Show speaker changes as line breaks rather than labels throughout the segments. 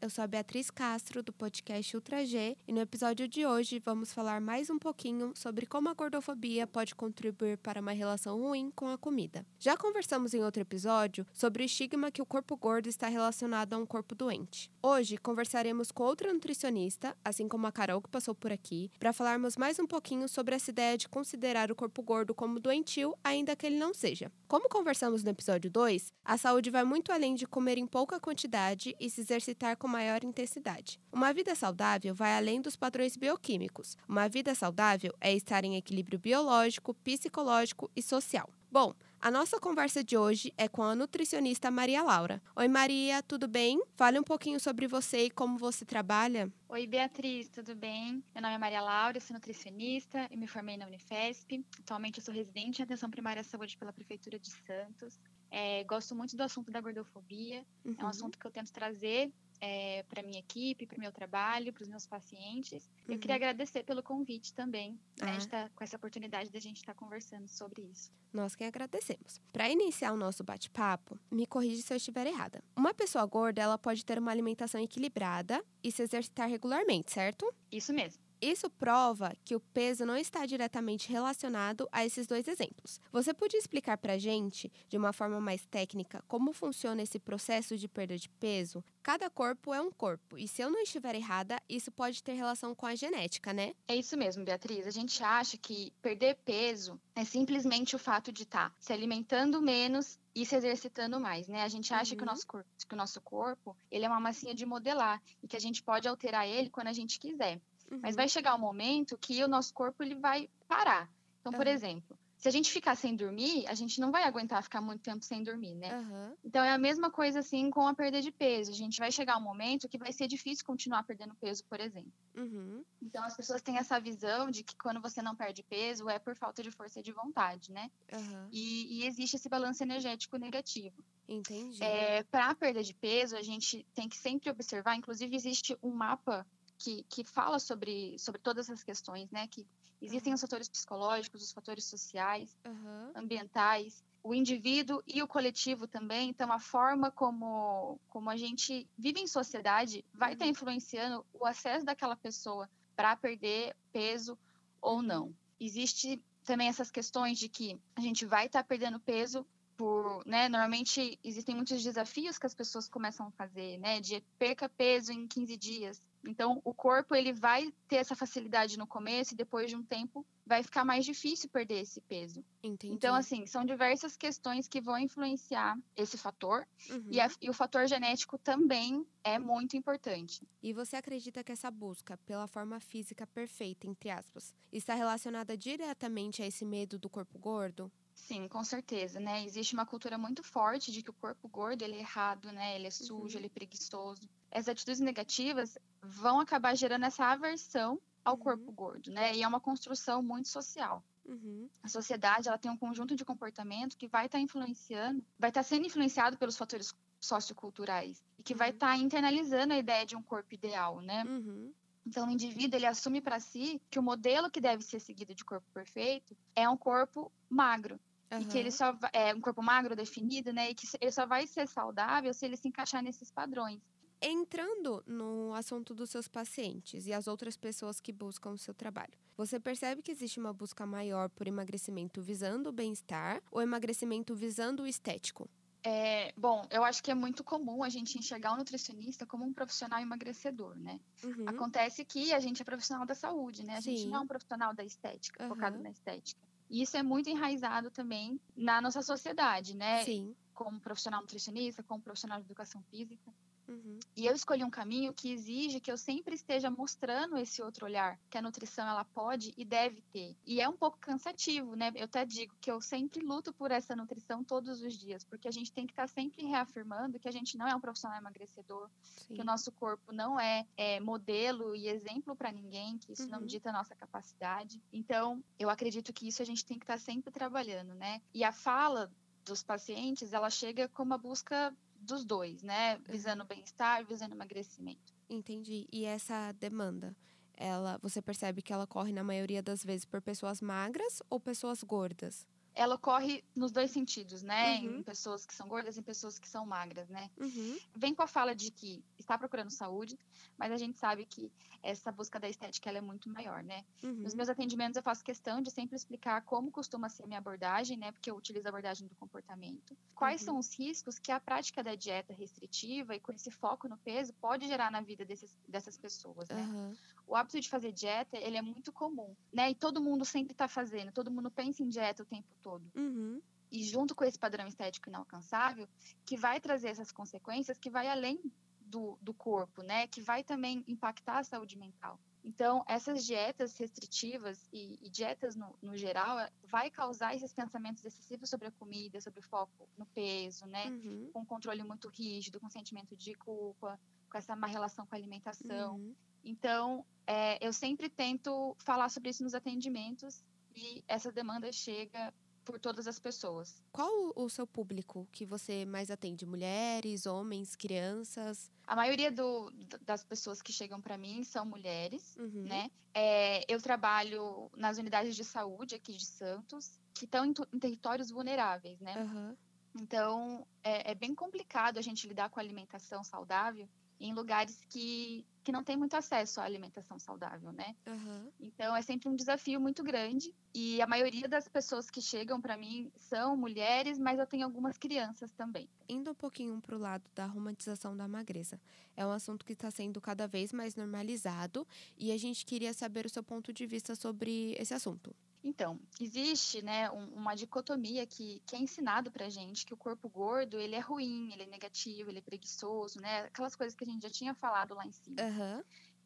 Eu sou a Beatriz Castro, do podcast Ultra G, e no episódio de hoje vamos falar mais um pouquinho sobre como a gordofobia pode contribuir para uma relação ruim com a comida. Já conversamos em outro episódio sobre o estigma que o corpo gordo está relacionado a um corpo doente. Hoje conversaremos com outra nutricionista, assim como a Carol que passou por aqui, para falarmos mais um pouquinho sobre essa ideia de considerar o corpo gordo como doentio, ainda que ele não seja. Como conversamos no episódio 2, a saúde vai muito além de comer em pouca quantidade e se exercitar com maior intensidade. Uma vida saudável vai além dos padrões bioquímicos. Uma vida saudável é estar em equilíbrio biológico, psicológico e social. Bom, a nossa conversa de hoje é com a nutricionista Maria Laura. Oi, Maria, tudo bem? Fale um pouquinho sobre você e como você trabalha.
Oi, Beatriz, tudo bem? Meu nome é Maria Laura, sou nutricionista e me formei na Unifesp. Atualmente eu sou residente em atenção primária à saúde pela Prefeitura de Santos. É, gosto muito do assunto da gordofobia. Uhum. É um uhum. assunto que eu tento trazer é, para minha equipe, para o meu trabalho, para os meus pacientes. Uhum. Eu queria uhum. agradecer pelo convite também, né, ah. estar com essa oportunidade da gente estar conversando sobre isso.
Nós que agradecemos. Para iniciar o nosso bate-papo, me corrija se eu estiver errada. Uma pessoa gorda, ela pode ter uma alimentação equilibrada e se exercitar regularmente, certo?
Isso mesmo.
Isso prova que o peso não está diretamente relacionado a esses dois exemplos. Você podia explicar para a gente, de uma forma mais técnica, como funciona esse processo de perda de peso? Cada corpo é um corpo, e se eu não estiver errada, isso pode ter relação com a genética, né?
É isso mesmo, Beatriz. A gente acha que perder peso é simplesmente o fato de estar tá se alimentando menos e se exercitando mais, né? A gente acha uhum. que, o nosso corpo, que o nosso corpo ele é uma massinha de modelar e que a gente pode alterar ele quando a gente quiser. Uhum. Mas vai chegar um momento que o nosso corpo ele vai parar. Então, uhum. por exemplo, se a gente ficar sem dormir, a gente não vai aguentar ficar muito tempo sem dormir, né? Uhum. Então é a mesma coisa assim com a perda de peso. A gente vai chegar um momento que vai ser difícil continuar perdendo peso, por exemplo. Uhum. Então as pessoas têm essa visão de que quando você não perde peso é por falta de força de vontade, né? Uhum. E, e, existe esse balanço energético negativo.
Entendi.
É, Para a perda de peso, a gente tem que sempre observar. Inclusive existe um mapa que, que fala sobre, sobre todas essas questões, né? Que existem uhum. os fatores psicológicos, os fatores sociais, uhum. ambientais, o indivíduo e o coletivo também. Então, a forma como, como a gente vive em sociedade vai estar uhum. tá influenciando o acesso daquela pessoa para perder peso ou uhum. não. Existe também essas questões de que a gente vai estar tá perdendo peso por, né, normalmente existem muitos desafios que as pessoas começam a fazer, né, de perca peso em 15 dias, então, o corpo ele vai ter essa facilidade no começo e depois de um tempo vai ficar mais difícil perder esse peso.
Entendi.
Então, assim, são diversas questões que vão influenciar esse fator uhum. e, a, e, o fator genético também é muito importante.
E você acredita que essa busca pela forma física perfeita, entre aspas, está relacionada diretamente a esse medo do corpo gordo?
Sim, com certeza, né? Existe uma cultura muito forte de que o corpo gordo ele é errado, né? Ele é sujo, uhum. ele é preguiçoso. As atitudes negativas vão acabar gerando essa aversão ao uhum. corpo gordo, né? E é uma construção muito social. Uhum. A sociedade ela tem um conjunto de comportamento que vai estar tá influenciando, vai estar tá sendo influenciado pelos fatores socioculturais e que uhum. vai estar tá internalizando a ideia de um corpo ideal, né? Uhum. Então, o indivíduo ele assume para si que o modelo que deve ser seguido de corpo perfeito é um corpo magro. Uhum. E que ele só é um corpo magro definido, né? E que ele só vai ser saudável se ele se encaixar nesses padrões.
Entrando no assunto dos seus pacientes e as outras pessoas que buscam o seu trabalho, você percebe que existe uma busca maior por emagrecimento visando o bem-estar ou emagrecimento visando o estético?
É, bom, eu acho que é muito comum a gente enxergar o nutricionista como um profissional emagrecedor, né? Uhum. Acontece que a gente é profissional da saúde, né? A Sim. gente não é um profissional da estética, uhum. focado na estética. E isso é muito enraizado também na nossa sociedade, né?
Sim.
Como profissional nutricionista, como profissional de educação física.
Uhum.
E eu escolhi um caminho que exige que eu sempre esteja mostrando esse outro olhar que a nutrição ela pode e deve ter. E é um pouco cansativo, né? Eu até digo que eu sempre luto por essa nutrição todos os dias, porque a gente tem que estar sempre reafirmando que a gente não é um profissional emagrecedor, Sim. que o nosso corpo não é, é modelo e exemplo para ninguém, que isso uhum. não dita a nossa capacidade. Então, eu acredito que isso a gente tem que estar sempre trabalhando, né? E a fala dos pacientes, ela chega com uma busca dos dois, né? Visando uhum. bem-estar, visando emagrecimento.
Entendi. E essa demanda, ela, você percebe que ela corre na maioria das vezes por pessoas magras ou pessoas gordas?
Ela ocorre nos dois sentidos, né? Uhum. Em pessoas que são gordas e em pessoas que são magras, né? Uhum. Vem com a fala de que está procurando saúde, mas a gente sabe que essa busca da estética ela é muito maior, né? Uhum. Nos meus atendimentos eu faço questão de sempre explicar como costuma ser a minha abordagem, né? Porque eu utilizo a abordagem do comportamento. Quais uhum. são os riscos que a prática da dieta restritiva e com esse foco no peso pode gerar na vida desses, dessas pessoas, né? O hábito de fazer dieta, ele é muito comum, né? E todo mundo sempre está fazendo, todo mundo pensa em dieta o tempo todo. Uhum. E junto com esse padrão estético inalcançável, que vai trazer essas consequências que vai além do, do corpo, né? Que vai também impactar a saúde mental. Então, essas dietas restritivas e, e dietas no, no, geral vai causar esses pensamentos excessivos sobre a comida, sobre o foco no peso, né? Uhum. Com um controle muito rígido, com sentimento de culpa, com essa má relação com a alimentação. Uhum. Então, é, eu sempre tento falar sobre isso nos atendimentos e essa demanda chega por todas as pessoas.
Qual o seu público que você mais atende? Mulheres, homens, crianças?
A maioria do, das pessoas que chegam para mim são mulheres, uhum. né? É, eu trabalho nas unidades de saúde aqui de Santos, que estão em, em territórios vulneráveis, né? Uhum. Então, é, é bem complicado a gente lidar com a alimentação saudável em lugares que, que não tem muito acesso à alimentação saudável, né? Uhum. Então é sempre um desafio muito grande e a maioria das pessoas que chegam para mim são mulheres, mas eu tenho algumas crianças também.
Indo um pouquinho para o lado da romantização da magreza, é um assunto que está sendo cada vez mais normalizado e a gente queria saber o seu ponto de vista sobre esse assunto.
Então, existe né, um, uma dicotomia que, que é ensinado pra gente que o corpo gordo ele é ruim, ele é negativo, ele é preguiçoso, né? Aquelas coisas que a gente já tinha falado lá em cima. Uhum.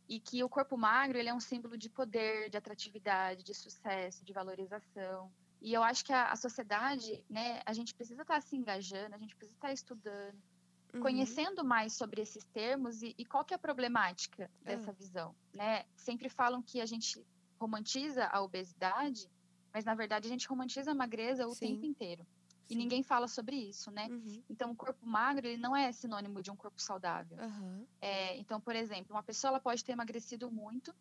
E que o corpo magro ele é um símbolo de poder, de atratividade, de sucesso, de valorização. E eu acho que a, a sociedade, né, a gente precisa estar tá se engajando, a gente precisa estar tá estudando, uhum. conhecendo mais sobre esses termos e, e qual que é a problemática dessa uhum. visão, né? Sempre falam que a gente romantiza a obesidade, mas na verdade a gente romantiza a magreza o Sim. tempo inteiro. E Sim. ninguém fala sobre isso, né? Uhum. Então, o corpo magro ele não é sinônimo de um corpo saudável. Uhum. É, então, por exemplo, uma pessoa ela pode ter emagrecido muito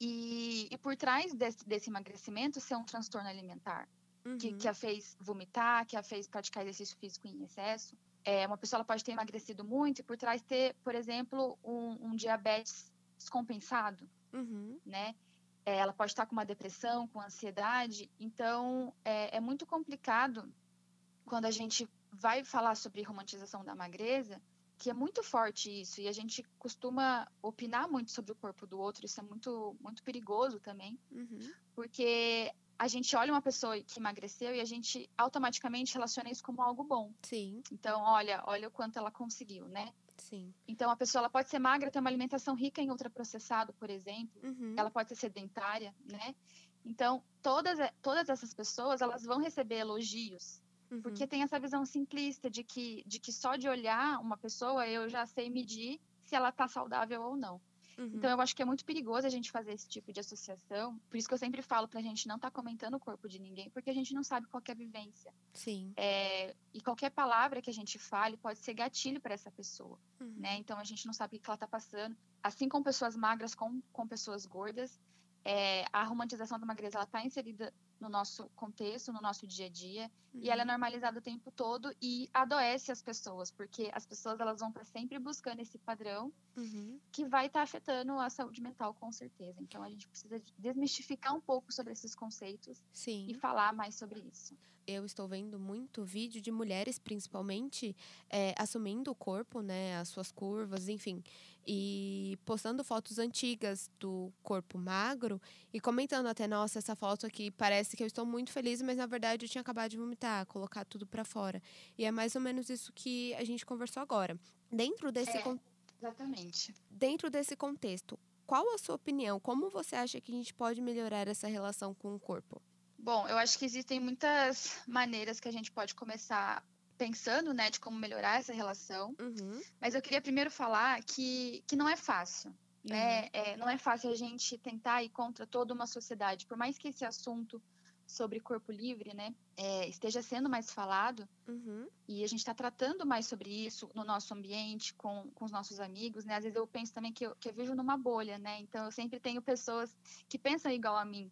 e, e por trás desse, desse emagrecimento ser um transtorno alimentar, uhum. que, que a fez vomitar, que a fez praticar exercício físico em excesso. É, uma pessoa pode ter emagrecido muito e por trás ter, por exemplo, um, um diabetes descompensado, uhum. né? É, ela pode estar com uma depressão, com ansiedade. Então, é, é, muito complicado quando a gente vai falar sobre romantização da magreza, que é muito forte isso, e a gente costuma opinar muito sobre o corpo do outro, isso é muito, muito perigoso também, uhum. porque a gente olha uma pessoa que emagreceu e a gente automaticamente relaciona isso como algo bom. Sim. Então, olha, olha o quanto ela conseguiu, né? Sim. Então, a pessoa ela pode ser magra, ter uma alimentação rica em ultraprocessado, por exemplo. Uhum. Ela pode ser sedentária, né? Então, todas, todas essas pessoas, elas vão receber elogios. Uhum. Porque tem essa visão simplista de que, de que só de olhar uma pessoa eu já sei medir se ela está saudável ou não. Uhum. Então, eu acho que é muito perigoso a gente fazer esse tipo de associação. Por isso que eu sempre falo para a gente não estar tá comentando o corpo de ninguém, porque a gente não sabe qual é a vivência. Sim. É, e qualquer palavra que a gente fale pode ser gatilho para essa pessoa, uhum. né? Então, a gente não sabe o que ela está passando. Assim com pessoas magras, com, com pessoas gordas, é, a romantização da magreza ela está inserida no nosso contexto, no nosso dia a dia, uhum. e ela é uhum. normalizada o tempo todo e adoece as pessoas, porque as pessoas elas vão estar sempre buscando esse padrão uhum. que vai estar afetando a saúde mental com certeza. Então a gente precisa desmistificar um pouco sobre esses conceitos Sim. e falar mais sobre isso
eu estou vendo muito vídeo de mulheres, principalmente, é, assumindo o corpo, né, as suas curvas, enfim, e postando fotos antigas do corpo magro e comentando até, nossa, essa foto aqui parece que eu estou muito feliz, mas na verdade eu tinha acabado de vomitar, colocar tudo para fora. E é mais ou menos isso que a gente conversou agora. Dentro desse
é, con... exatamente.
Dentro desse contexto, qual a sua opinião? Como você acha que a gente pode melhorar essa relação com o corpo?
Bom, eu acho que existem muitas maneiras que a gente pode começar pensando, né, de como melhorar essa relação. Uhum. Mas eu queria primeiro falar que, que não é fácil, né? Uhum. É, não é fácil a gente tentar ir contra toda uma sociedade. Por mais que esse assunto sobre corpo livre, né, é, esteja sendo mais falado uhum. e a gente está tratando mais sobre isso no nosso ambiente, com, com os nossos amigos, né? Às vezes eu penso também que eu, que eu vivo numa bolha, né? Então eu sempre tenho pessoas que pensam igual a mim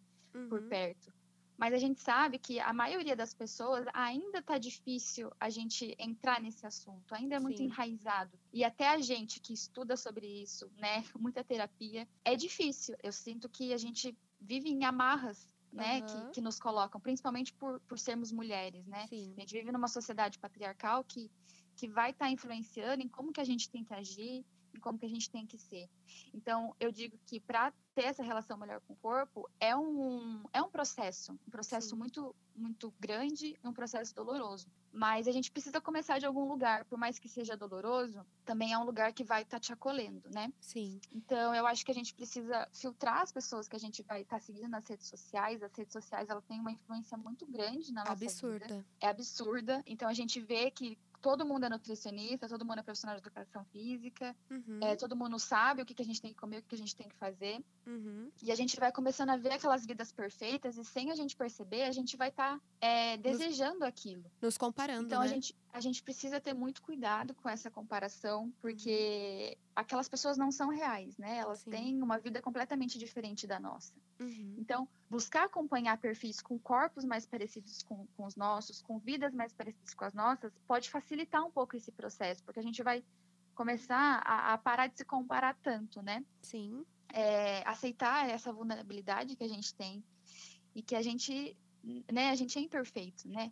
por uhum. perto. Mas a gente sabe que a maioria das pessoas ainda está difícil a gente entrar nesse assunto, ainda é muito Sim. enraizado. E até a gente que estuda sobre isso, né, muita terapia, é difícil. Eu sinto que a gente vive em amarras né, uhum. que, que, nos colocam, principalmente por, por sermos mulheres, né? Sim. A gente vive numa sociedade patriarcal que, que vai estar tá influenciando em como que a gente tem que agir, em como que a gente tem que ser. Então, eu digo que para ter essa relação melhor com o corpo é um, é um processo, um processo Sim. muito, muito grande e um processo doloroso. Mas a gente precisa começar de algum lugar, por mais que seja doloroso, também é um lugar que vai estar tá te acolhendo, né?
Sim.
Então, eu acho que a gente precisa filtrar as pessoas que a gente vai estar tá seguindo nas redes sociais. As redes sociais, ela tem uma influência muito grande na nossa
absurda.
vida. É absurda. Então, a gente vê que todo mundo é nutricionista, todo mundo é profissional de educação física, uhum. é, todo mundo sabe o que, que a gente tem que comer, o que, que a gente tem que fazer. Uhum. E a gente vai começando a ver aquelas vidas perfeitas e sem a gente perceber, a gente vai estar tá, é, desejando
nos,
aquilo.
Nos comparando.
Então
né?
a, gente, a gente precisa ter muito cuidado com essa comparação, porque uhum. aquelas pessoas não são reais, né? Elas Sim. têm uma vida completamente diferente da nossa. Uhum. Então, buscar acompanhar perfis com corpos mais parecidos com, com os nossos, com vidas mais parecidas com as nossas, pode facilitar um pouco esse processo, porque a gente vai começar a, a parar de se comparar tanto, né?
Sim.
É, aceitar essa vulnerabilidade que a gente tem e que a gente, né, a gente é imperfeito, né?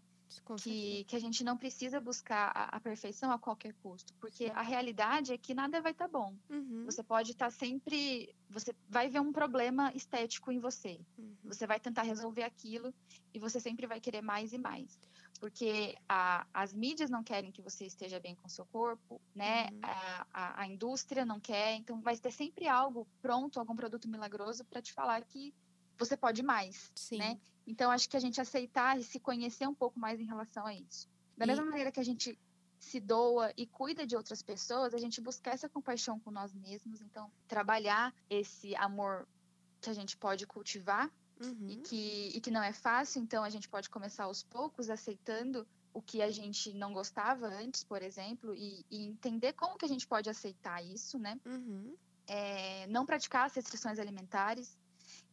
Que, que a gente não precisa buscar a, a, perfeição a qualquer custo, porque a realidade é que nada vai estar tá bom. Uhum. Você pode estar tá sempre, você vai ver um problema estético em você. Uhum. Você vai tentar resolver aquilo e você sempre vai querer mais e mais, porque a, as mídias não querem que você esteja bem com o seu corpo, né? Uhum. A, a, a indústria não quer, então vai ter sempre algo pronto, algum produto milagroso para te falar que você pode mais, Sim. né? Então, acho que a gente aceitar e se conhecer um pouco mais em relação a isso. Da e... mesma maneira que a gente se doa e cuida de outras pessoas, a gente buscar essa compaixão com nós mesmos. Então, trabalhar esse amor que a gente pode cultivar uhum. e, que, e que não é fácil. Então, a gente pode começar aos poucos aceitando o que a gente não gostava antes, por exemplo, e, e entender como que a gente pode aceitar isso, né? Uhum. É, não praticar as restrições alimentares,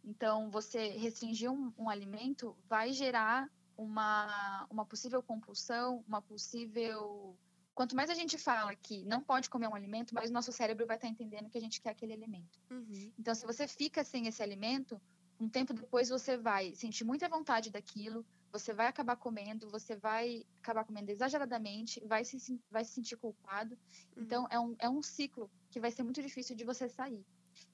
então, você restringir um, um alimento vai gerar uma, uma possível compulsão, uma possível. Quanto mais a gente fala que não pode comer um alimento, mais o nosso cérebro vai estar entendendo que a gente quer aquele alimento. Uhum. Então, se você fica sem esse alimento, um tempo depois você vai sentir muita vontade daquilo, você vai acabar comendo, você vai acabar comendo exageradamente, vai se, vai se sentir culpado. Uhum. Então, é um, é um ciclo que vai ser muito difícil de você sair.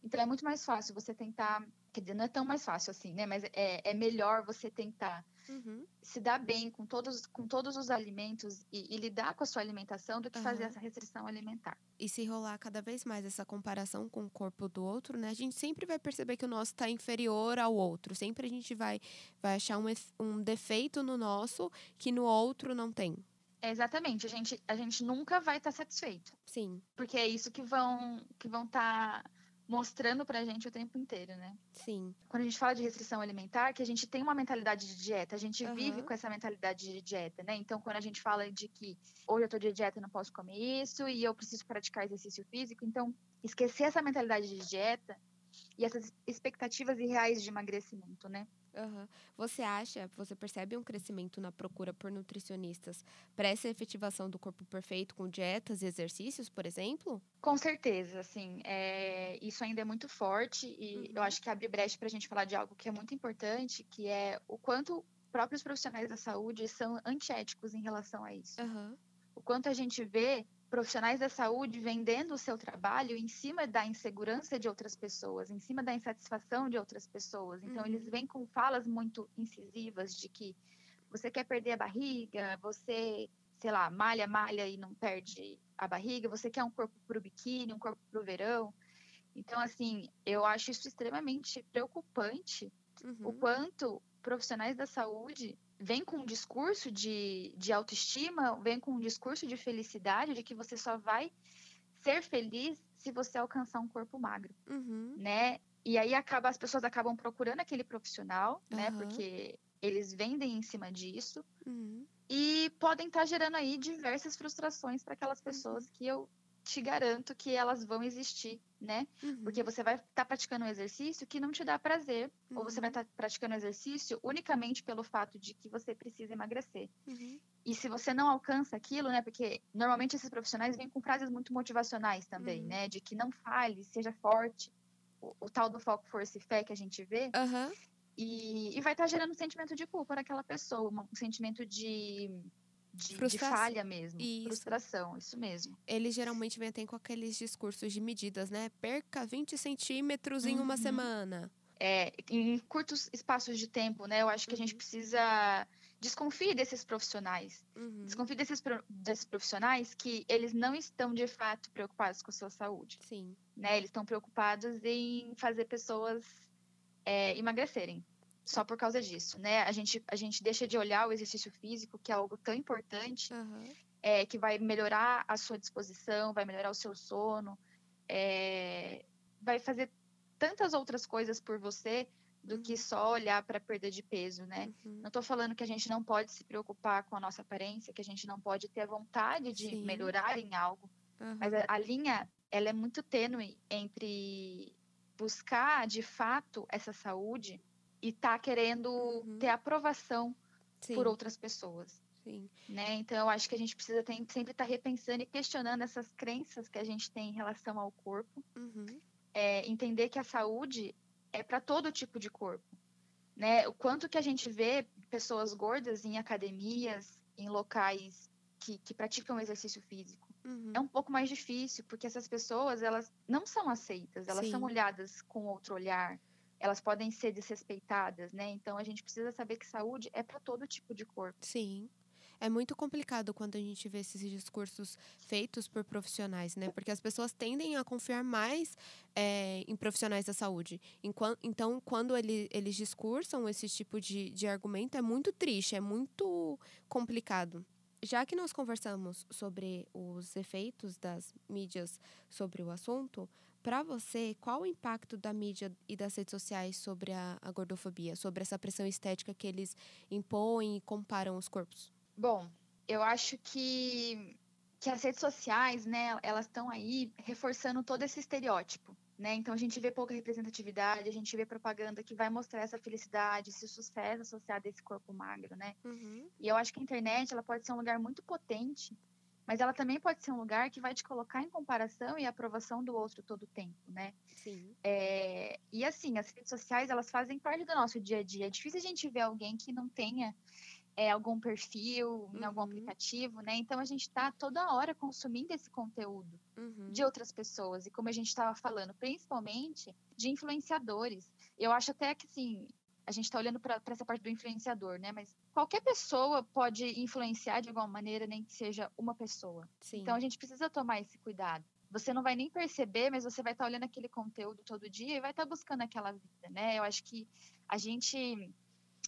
Então, é muito mais fácil você tentar Quer dizer, não é tão mais fácil assim, né? Mas é, é melhor você tentar uhum. se dar bem com todos, com todos os alimentos e, e lidar com a sua alimentação do que uhum. fazer essa restrição alimentar.
E se rolar cada vez mais essa comparação com o corpo do outro, né? A gente sempre vai perceber que o nosso está inferior ao outro. Sempre a gente vai, vai achar um, um defeito no nosso que no outro não tem.
É exatamente. A gente, a gente nunca vai estar tá satisfeito.
Sim.
Porque é isso que vão que vão estar tá mostrando pra gente o tempo inteiro, né?
Sim.
Quando a gente fala de restrição alimentar, que a gente tem uma mentalidade de dieta, a gente uhum. vive com essa mentalidade de dieta, né? Então, quando a gente fala de que hoje eu tô de dieta, não posso comer isso e eu preciso praticar exercício físico, então esquecer essa mentalidade de dieta e essas expectativas irreais de emagrecimento, né?
Uhum. Você acha, você percebe um crescimento na procura por nutricionistas para essa efetivação do corpo perfeito com dietas e exercícios, por exemplo?
Com certeza, assim, é, isso ainda é muito forte e uhum. eu acho que abre brecha para a gente falar de algo que é muito importante, que é o quanto próprios profissionais da saúde são antiéticos em relação a isso. Uhum. O quanto a gente vê profissionais da saúde vendendo o seu trabalho em cima da insegurança de outras pessoas, em cima da insatisfação de outras pessoas. Então, uhum. eles vêm com falas muito incisivas de que você quer perder a barriga, você, sei lá, malha, malha e não perde a barriga, você quer um corpo para o biquíni, um corpo para o verão. Então, assim, eu acho isso extremamente preocupante, uhum. o quanto profissionais da saúde vem com um discurso de, de autoestima, vem com um discurso de felicidade, de que você só vai ser feliz se você alcançar um corpo magro, uhum. né? E aí acaba, as pessoas acabam procurando aquele profissional, uhum. né? Porque eles vendem em cima disso uhum. e podem estar tá gerando aí diversas frustrações para aquelas pessoas que eu te garanto que elas vão existir, né? Uhum. Porque você vai estar tá praticando um exercício que não te dá prazer, uhum. ou você vai estar uhum. tá praticando um exercício unicamente pelo fato de que você precisa emagrecer. Uhum. E se você não alcança aquilo, né? Porque normalmente esses profissionais vêm com frases muito motivacionais também, uhum. né? De que não fale, seja forte. O, o, tal do foco, força e fé que a gente vê. E, e, vai estar tá gerando um sentimento de culpa naquela pessoa, um sentimento de de, de, falha mesmo. Isso. Frustração, isso mesmo.
Eles geralmente vêm até com aqueles discursos de medidas, né? Perca 20 centímetros uhum. em uma uhum. semana.
É, em curtos espaços de tempo, né? Eu acho que a gente uhum. precisa desconfie desses profissionais. Uhum. Desconfie desses, desses profissionais que eles não estão de fato preocupados com a sua saúde.
Sim.
Né? Eles estão preocupados em fazer pessoas é, emagrecerem só por causa disso, né? A gente, a gente deixa de olhar o exercício físico, que é algo tão importante, uhum. é, que vai melhorar a sua disposição, vai melhorar o seu sono, é, vai fazer tantas outras coisas por você do uhum. que só olhar para a perda de peso, né? Uhum. Não estou falando que a gente não pode se preocupar com a nossa aparência, que a gente não pode ter a vontade de Sim. melhorar em algo, mas a, a linha ela é muito tênue entre buscar de fato essa saúde e tá querendo uhum. ter aprovação Sim. por outras pessoas.
Sim.
Né? Então, eu acho que a gente precisa ter, sempre estar tá repensando e questionando essas crenças que a gente tem em relação ao corpo.
Uhum.
É, entender que a saúde é para todo tipo de corpo. Né? O quanto que a gente vê pessoas gordas em academias, em locais que, que praticam exercício físico. Uhum. É um pouco mais difícil, porque essas pessoas, elas não são aceitas, elas Sim. são olhadas com outro olhar elas podem ser desrespeitadas, né? Então a gente precisa saber que saúde é para todo tipo de corpo.
Sim. É muito complicado quando a gente vê esses discursos feitos por profissionais, né? Porque as pessoas tendem a confiar mais é, em profissionais da saúde. Então, quando ele, eles discursam esse tipo de, de argumento, é muito triste, é muito complicado. Já que nós conversamos sobre os efeitos das mídias sobre o assunto, para você, qual o impacto da mídia e das redes sociais sobre a, a, gordofobia, sobre essa pressão estética que eles impõem e comparam os corpos?
Bom, eu acho que, que as redes sociais, né, elas estão aí reforçando todo esse estereótipo. Né? Então a gente vê pouca representatividade, a gente vê propaganda que vai mostrar essa felicidade, esse sucesso associado a esse corpo magro, né?
Uhum.
E eu acho que a internet ela pode ser um lugar muito potente mas ela também pode ser um lugar que vai te colocar em comparação e aprovação do outro todo o tempo, né?
Sim.
É, e assim, as redes sociais, elas fazem parte do nosso dia a dia. É difícil a gente ver alguém que não tenha é, algum perfil em uhum. algum aplicativo, né? Então a gente está toda hora consumindo esse conteúdo uhum. de outras pessoas. E como a gente estava falando, principalmente de influenciadores. Eu acho até que, assim, a gente está olhando para essa parte do influenciador, né? Mas qualquer pessoa pode influenciar de alguma maneira, nem que seja uma pessoa.
Sim.
Então a gente precisa tomar esse cuidado. Você não vai nem perceber, mas você vai estar tá olhando aquele conteúdo todo dia e vai estar tá buscando aquela vida, né? Eu acho que a gente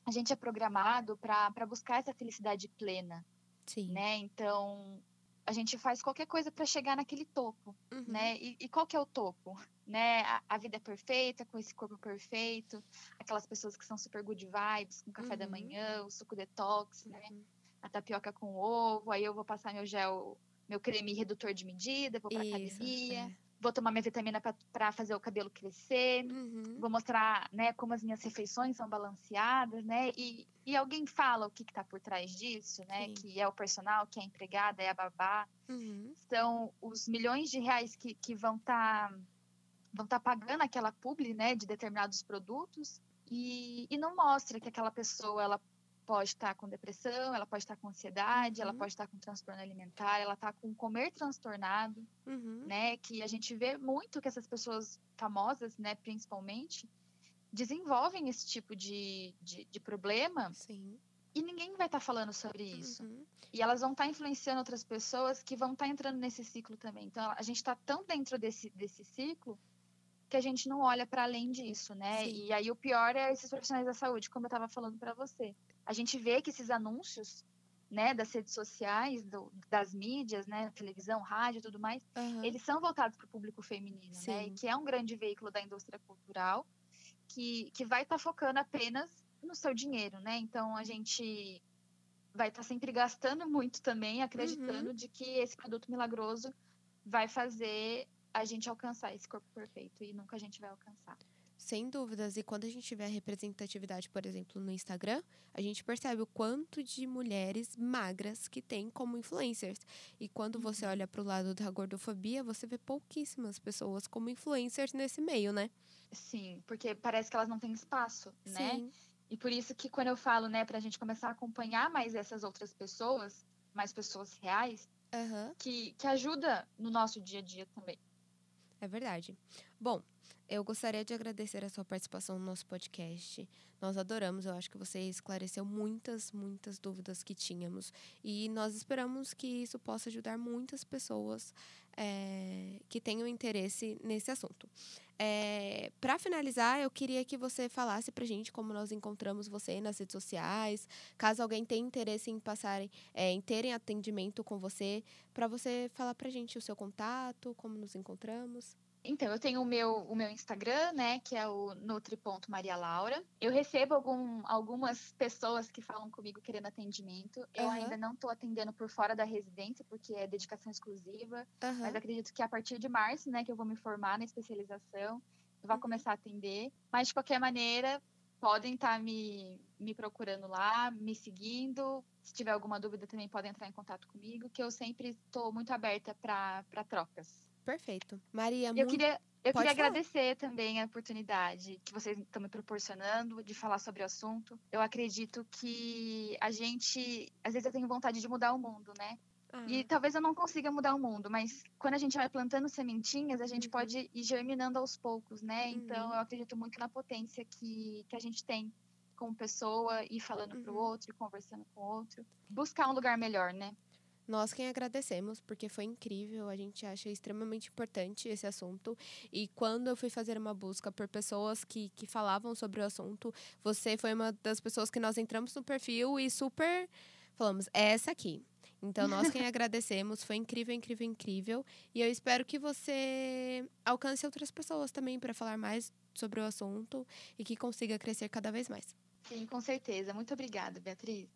a gente é programado para buscar essa felicidade plena,
Sim.
né? Então a gente faz qualquer coisa para chegar naquele topo,
uhum.
né? E, e, qual que é o topo? Né? A, a, vida é perfeita, com esse corpo perfeito, aquelas pessoas que são super good vibes, com café uhum. da manhã, o suco detox, né? uhum. né? A tapioca com ovo, aí eu vou passar meu gel, meu creme redutor de medida, vou pra Isso, academia. É vou tomar minha vitamina para fazer o cabelo crescer,
uhum.
vou mostrar, né, como as minhas refeições são balanceadas, né, e, e alguém fala o que está por trás disso, né, Sim. que é o personal, que é a empregada, é a babá,
uhum.
são os milhões de reais que, que vão estar tá, vão tá pagando aquela publi, né, de determinados produtos, e, e não mostra que aquela pessoa, ela pode estar com depressão, ela pode estar com ansiedade, uhum. ela pode estar com transtorno alimentar, ela está com comer transtornado,
uhum.
né? Que a gente vê muito que essas pessoas famosas, né, principalmente, desenvolvem esse tipo de, de, de problema.
Sim.
E ninguém vai estar tá falando sobre isso.
Uhum.
E elas vão estar tá influenciando outras pessoas que vão estar tá entrando nesse ciclo também. Então, a gente está tão dentro desse, desse ciclo que a gente não olha para além disso, né?
Sim.
E aí o pior é esses profissionais da saúde, como eu estava falando para você a gente vê que esses anúncios né, das redes sociais, do, das mídias, né, televisão, rádio, tudo mais,
uhum.
eles são voltados para o público feminino, Sim. né, que é um grande veículo da indústria cultural, que, que vai estar tá focando apenas no seu dinheiro, né? Então a gente vai estar tá sempre gastando muito também, acreditando uhum. de que esse produto milagroso vai fazer a gente alcançar esse corpo perfeito e nunca a gente vai alcançar.
Sem dúvidas. E quando a gente vê a representatividade, por exemplo, no Instagram, a gente percebe o quanto de mulheres magras que tem como influencers. E quando você uhum. olha para o lado da gordofobia, você vê pouquíssimas pessoas como influencers nesse meio, né?
Sim, porque parece que elas não têm espaço, né? Sim. E por isso que quando eu falo, né, para a gente começar a acompanhar mais essas outras pessoas, mais pessoas reais, uhum. que, que ajuda no nosso dia a dia também.
É verdade. Bom, eu gostaria de agradecer a sua participação no nosso podcast. Nós adoramos, eu acho que você esclareceu muitas, muitas dúvidas que tínhamos. E nós esperamos que isso possa ajudar muitas pessoas é, que tenham interesse nesse assunto. É, para finalizar, eu queria que você falasse para gente como nós encontramos você nas redes sociais, caso alguém tenha interesse em passarem, é, em terem atendimento com você, para você falar para gente o seu contato, como nos encontramos.
Então, eu tenho o meu, o meu Instagram, né, que é o nutri.marialaura. Eu recebo algum, algumas pessoas que falam comigo querendo atendimento. Eu uhum. ainda não estou atendendo por fora da residência, porque é dedicação exclusiva. Uhum. Mas acredito que a partir de março, né, que eu vou me formar na especialização, eu vou uhum. começar a atender. Mas, de qualquer maneira, podem estar tá me, me procurando lá, me seguindo. Se tiver alguma dúvida, também podem entrar em contato comigo, que eu sempre estou muito aberta para trocas.
Perfeito. Maria,
eu muito... queria eu Pode queria falar. agradecer também a oportunidade que vocês estão me proporcionando de falar sobre o assunto. Eu acredito que a gente, às vezes eu tenho vontade de mudar o mundo, né? Ah. E talvez eu não consiga mudar o mundo, mas quando a gente vai plantando sementinhas, a gente uhum. pode ir germinando aos poucos, né? Uhum. Então eu acredito muito na potência que, que a gente tem como pessoa, ir falando uhum. para o outro, conversando com o outro. Buscar um lugar melhor, né?
Nós quem agradecemos, porque foi incrível, a gente acha extremamente importante esse assunto. E quando eu fui fazer uma busca por pessoas que, que falavam sobre o assunto, você foi uma das pessoas que nós entramos no perfil e super falamos, é essa aqui. Então, nós quem agradecemos, foi incrível, incrível, incrível. E eu espero que você alcance outras pessoas também para falar mais sobre o assunto e que consiga crescer cada vez mais.
Sim, com certeza. Muito obrigada, Beatriz.